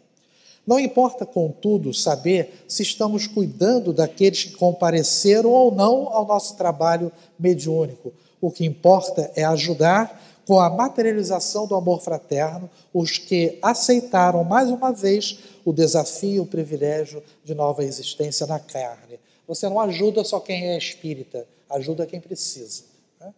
Não importa, contudo, saber se estamos cuidando daqueles que compareceram ou não ao nosso trabalho mediúnico. O que importa é ajudar com a materialização do amor fraterno os que aceitaram mais uma vez o desafio, o privilégio de nova existência na carne, Você não ajuda só quem é espírita, ajuda quem precisa. Né?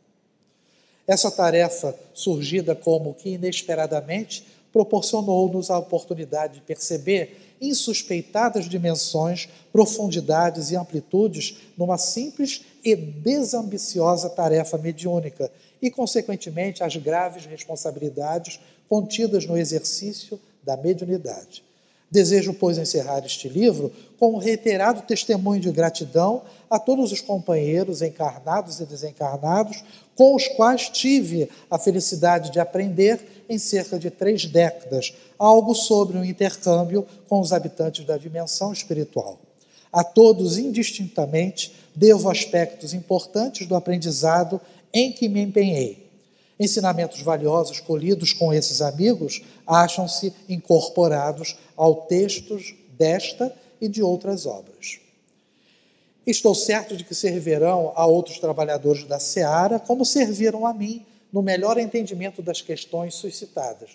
Essa tarefa, surgida como que inesperadamente, proporcionou-nos a oportunidade de perceber insuspeitadas dimensões, profundidades e amplitudes numa simples e desambiciosa tarefa mediúnica e, consequentemente, as graves responsabilidades contidas no exercício da mediunidade. Desejo, pois, encerrar este livro com um reiterado testemunho de gratidão a todos os companheiros encarnados e desencarnados com os quais tive a felicidade de aprender em cerca de três décadas algo sobre o um intercâmbio com os habitantes da dimensão espiritual. A todos, indistintamente, devo aspectos importantes do aprendizado em que me empenhei. Ensinamentos valiosos colhidos com esses amigos acham-se incorporados ao textos desta e de outras obras. Estou certo de que servirão a outros trabalhadores da seara, como serviram a mim, no melhor entendimento das questões suscitadas.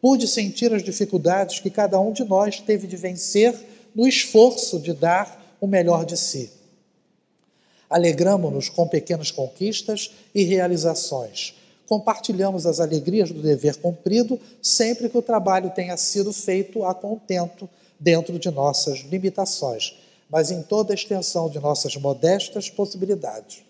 Pude sentir as dificuldades que cada um de nós teve de vencer no esforço de dar o melhor de si. Alegramo-nos com pequenas conquistas e realizações. Compartilhamos as alegrias do dever cumprido sempre que o trabalho tenha sido feito a contento dentro de nossas limitações, mas em toda a extensão de nossas modestas possibilidades.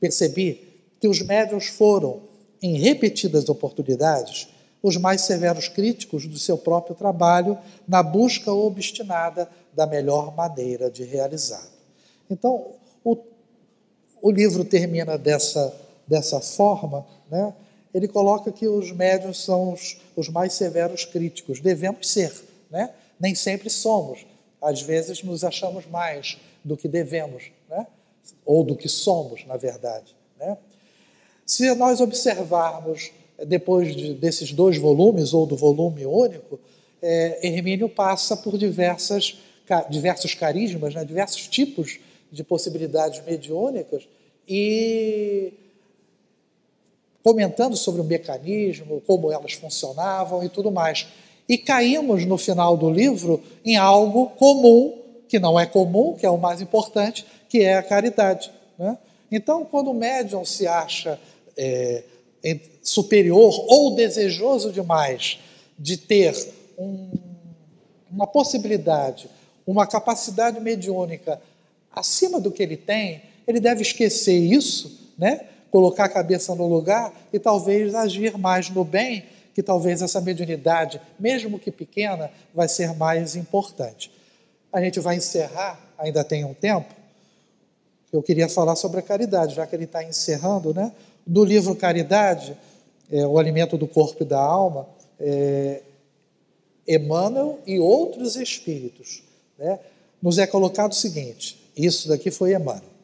Percebi que os médios foram, em repetidas oportunidades, os mais severos críticos do seu próprio trabalho na busca obstinada da melhor maneira de realizar. Então, o o livro termina dessa, dessa forma, né? ele coloca que os médios são os, os mais severos críticos. Devemos ser, né? nem sempre somos. Às vezes nos achamos mais do que devemos, né? ou do que somos, na verdade. Né? Se nós observarmos, depois de, desses dois volumes, ou do volume único, é, Hermínio passa por diversas, diversos carismas, né? diversos tipos de possibilidades mediúnicas e comentando sobre o mecanismo, como elas funcionavam e tudo mais. E caímos no final do livro em algo comum, que não é comum, que é o mais importante, que é a caridade. Né? Então, quando o médium se acha é, superior ou desejoso demais de ter um, uma possibilidade, uma capacidade mediúnica acima do que ele tem, ele deve esquecer isso, né? colocar a cabeça no lugar e talvez agir mais no bem, que talvez essa mediunidade, mesmo que pequena, vai ser mais importante. A gente vai encerrar, ainda tem um tempo. Eu queria falar sobre a caridade, já que ele está encerrando, né? Do livro Caridade, é, O Alimento do Corpo e da Alma, é, Emmanuel e outros espíritos, né? nos é colocado o seguinte: isso daqui foi Emmanuel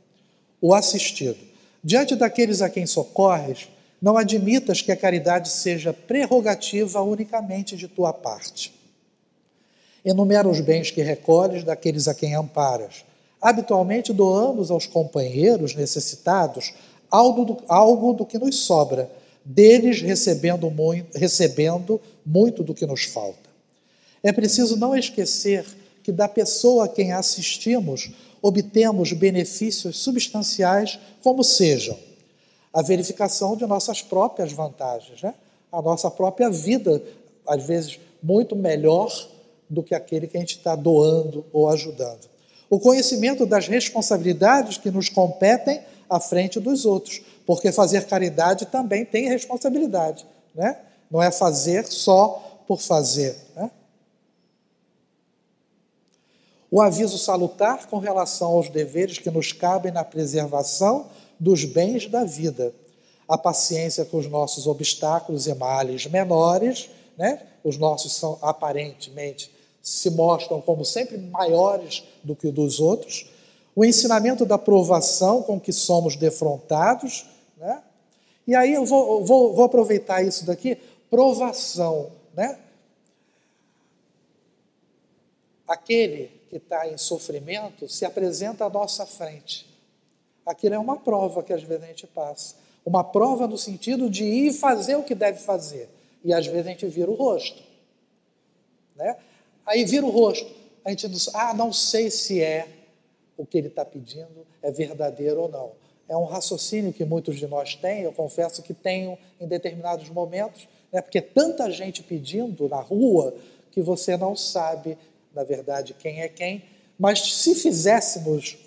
o assistido. Diante daqueles a quem socorres, não admitas que a caridade seja prerrogativa unicamente de tua parte. Enumera os bens que recolhes daqueles a quem amparas. Habitualmente doamos aos companheiros necessitados algo do, algo do que nos sobra, deles recebendo muito, recebendo muito do que nos falta. É preciso não esquecer que da pessoa a quem assistimos obtemos benefícios substanciais, como sejam a verificação de nossas próprias vantagens, né? a nossa própria vida, às vezes, muito melhor do que aquele que a gente está doando ou ajudando. O conhecimento das responsabilidades que nos competem à frente dos outros, porque fazer caridade também tem responsabilidade, né? não é fazer só por fazer. Né? o aviso salutar com relação aos deveres que nos cabem na preservação dos bens da vida, a paciência com os nossos obstáculos e males menores, né? os nossos são aparentemente se mostram como sempre maiores do que os dos outros, o ensinamento da provação com que somos defrontados, né? e aí eu vou, vou, vou aproveitar isso daqui, provação, né? Aquele que está em sofrimento se apresenta à nossa frente. Aquilo é uma prova que às vezes a gente passa. Uma prova no sentido de ir fazer o que deve fazer. E às vezes a gente vira o rosto. Né? Aí vira o rosto. A gente diz, ah, não sei se é o que ele está pedindo é verdadeiro ou não. É um raciocínio que muitos de nós têm, eu confesso que tenho em determinados momentos, né, porque tanta gente pedindo na rua que você não sabe, na verdade, quem é quem. Mas se fizéssemos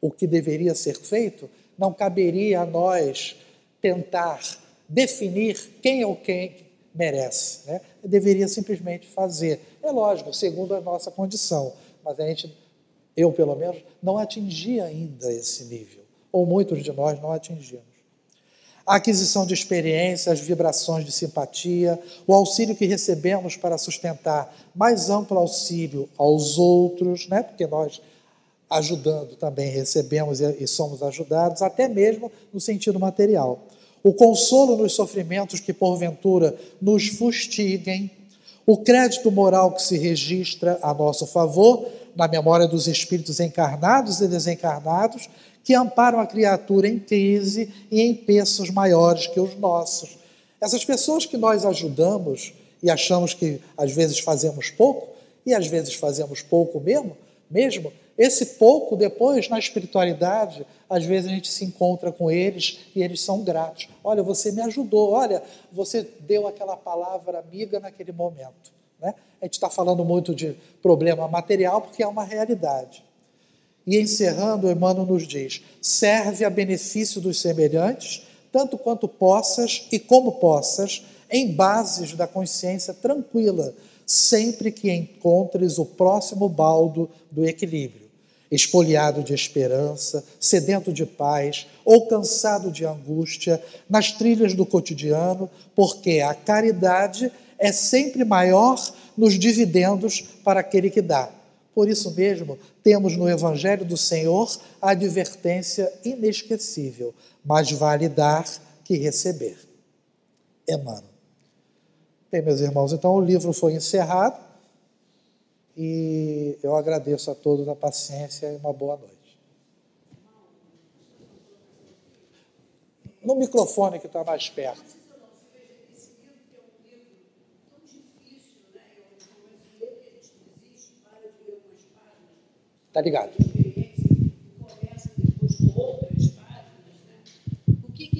o que deveria ser feito, não caberia a nós tentar definir quem é o quem merece. Né? Deveria simplesmente fazer. É lógico, segundo a nossa condição, mas a gente, eu pelo menos, não atingi ainda esse nível, ou muitos de nós não atingimos. A aquisição de experiência, as vibrações de simpatia, o auxílio que recebemos para sustentar mais amplo auxílio aos outros, né? porque nós ajudando também recebemos e somos ajudados, até mesmo no sentido material. O consolo nos sofrimentos que porventura nos fustiguem, o crédito moral que se registra a nosso favor, na memória dos espíritos encarnados e desencarnados, que amparam a criatura em crise e em peços maiores que os nossos. Essas pessoas que nós ajudamos e achamos que às vezes fazemos pouco, e às vezes fazemos pouco mesmo, mesmo esse pouco depois, na espiritualidade, às vezes a gente se encontra com eles e eles são gratos. Olha, você me ajudou, olha, você deu aquela palavra amiga naquele momento. Né? A gente está falando muito de problema material porque é uma realidade. E encerrando, Emmanuel nos diz: serve a benefício dos semelhantes, tanto quanto possas e como possas, em bases da consciência tranquila, sempre que encontres o próximo baldo do equilíbrio espoliado de esperança, sedento de paz ou cansado de angústia nas trilhas do cotidiano, porque a caridade é sempre maior nos dividendos para aquele que dá. Por isso mesmo, temos no Evangelho do Senhor a advertência inesquecível: mais vale dar que receber. Emmanuel. Bem, meus irmãos, então o livro foi encerrado. E eu agradeço a todos a paciência e uma boa noite. No microfone que está mais perto. Tá ligado?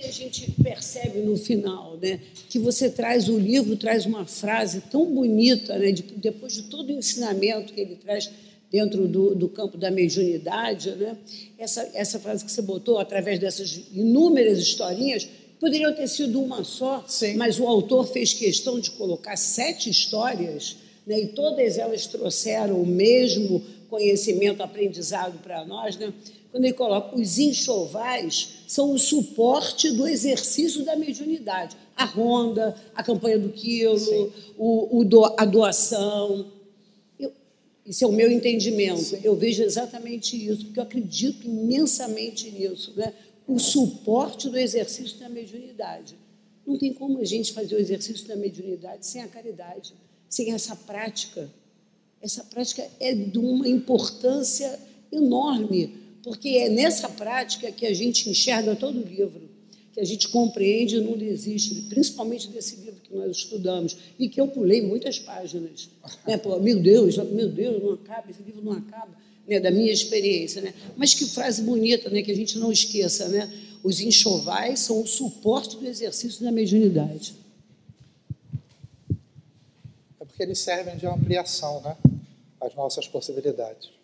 gente percebe no final, né? Que você traz o livro, traz uma frase tão bonita, né? De, depois de todo o ensinamento que ele traz dentro do, do campo da mediunidade, né? Essa, essa frase que você botou, através dessas inúmeras historinhas, poderiam ter sido uma só, Sim. mas o autor fez questão de colocar sete histórias, né? E todas elas trouxeram o mesmo conhecimento, aprendizado para nós, né? quando ele coloca os enxovais são o suporte do exercício da mediunidade. A ronda, a campanha do quilo, o, o do, a doação. Eu, isso é o meu entendimento. Sim. Eu vejo exatamente isso, porque eu acredito imensamente nisso. Né? O suporte do exercício da mediunidade. Não tem como a gente fazer o exercício da mediunidade sem a caridade, sem essa prática. Essa prática é de uma importância enorme porque é nessa prática que a gente enxerga todo o livro, que a gente compreende não desiste, principalmente desse livro que nós estudamos, e que eu pulei muitas páginas. Né? Pô, meu Deus, meu Deus, não acaba, esse livro não acaba, né? da minha experiência. Né? Mas que frase bonita, né? que a gente não esqueça, né? Os enxovais são o suporte do exercício da mediunidade. É porque eles servem de ampliação, né? As nossas possibilidades.